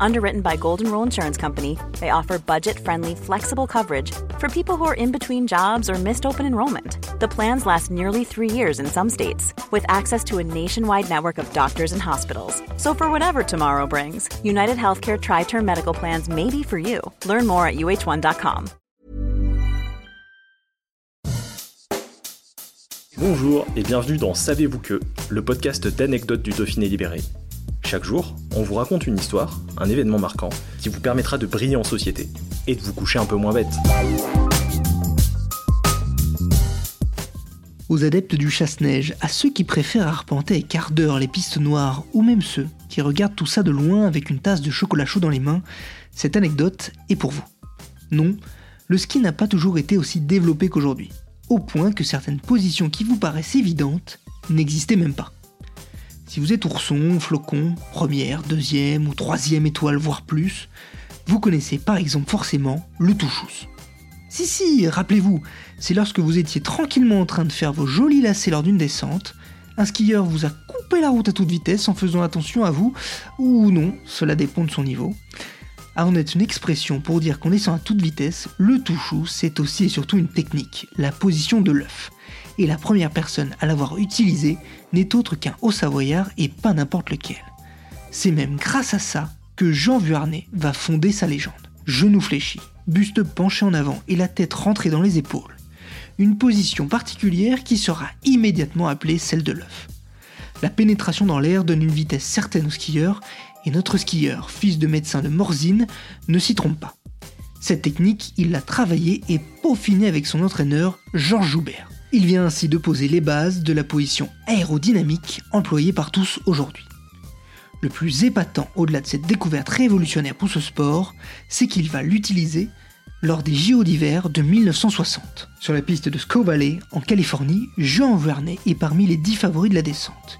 Underwritten by Golden Rule Insurance Company, they offer budget friendly, flexible coverage for people who are in between jobs or missed open enrollment. The plans last nearly three years in some states, with access to a nationwide network of doctors and hospitals. So, for whatever tomorrow brings, United Healthcare Tri Term Medical Plans may be for you. Learn more at uh1.com. Bonjour et bienvenue dans Savez-vous que, le podcast d'anecdotes du Dauphiné libéré. Chaque jour, on vous raconte une histoire, un événement marquant, qui vous permettra de briller en société et de vous coucher un peu moins bête. Aux adeptes du chasse-neige, à ceux qui préfèrent arpenter avec ardeur les pistes noires, ou même ceux qui regardent tout ça de loin avec une tasse de chocolat chaud dans les mains, cette anecdote est pour vous. Non, le ski n'a pas toujours été aussi développé qu'aujourd'hui au point que certaines positions qui vous paraissent évidentes n'existaient même pas. Si vous êtes ourson, flocon, première, deuxième ou troisième étoile, voire plus, vous connaissez par exemple forcément le touchous. Si si, rappelez-vous, c'est lorsque vous étiez tranquillement en train de faire vos jolis lacets lors d'une descente, un skieur vous a coupé la route à toute vitesse en faisant attention à vous, ou non, cela dépend de son niveau, avant d'être une expression pour dire qu'on descend à toute vitesse, le touchou, c'est aussi et surtout une technique, la position de l'œuf. Et la première personne à l'avoir utilisé n'est autre qu'un haut savoyard et pas n'importe lequel. C'est même grâce à ça que Jean Vuarnet va fonder sa légende. Genou fléchi, buste penché en avant et la tête rentrée dans les épaules. Une position particulière qui sera immédiatement appelée celle de l'œuf. La pénétration dans l'air donne une vitesse certaine au skieur et notre skieur, fils de médecin de Morzine, ne s'y trompe pas. Cette technique, il l'a travaillée et peaufinée avec son entraîneur, Georges Joubert. Il vient ainsi de poser les bases de la position aérodynamique employée par tous aujourd'hui. Le plus épatant au-delà de cette découverte révolutionnaire pour ce sport, c'est qu'il va l'utiliser lors des JO d'hiver de 1960. Sur la piste de Squaw Valley, en Californie, Jean Vernet est parmi les 10 favoris de la descente.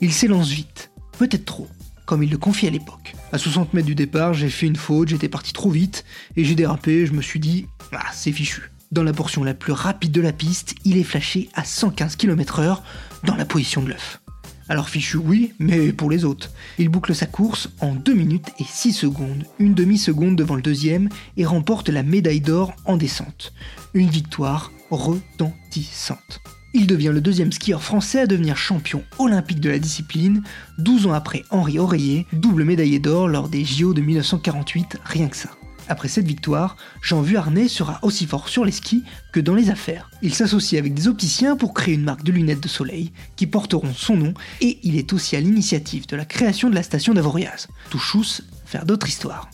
Il s'élance vite, peut-être trop, comme il le confie à l'époque. À 60 mètres du départ, j'ai fait une faute, j'étais parti trop vite, et j'ai dérapé, je me suis dit, ah, c'est fichu. Dans la portion la plus rapide de la piste, il est flashé à 115 km/h dans la position de l'œuf. Alors fichu oui, mais pour les autres. Il boucle sa course en 2 minutes et 6 secondes, une demi-seconde devant le deuxième, et remporte la médaille d'or en descente. Une victoire retentissante. Il devient le deuxième skieur français à devenir champion olympique de la discipline, 12 ans après Henri Oreiller, double médaillé d'or lors des JO de 1948, rien que ça. Après cette victoire, Jean Vuarnet sera aussi fort sur les skis que dans les affaires. Il s'associe avec des opticiens pour créer une marque de lunettes de soleil qui porteront son nom et il est aussi à l'initiative de la création de la station d'Avoriaz. Touchous, faire d'autres histoires.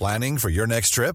Planning for your next trip?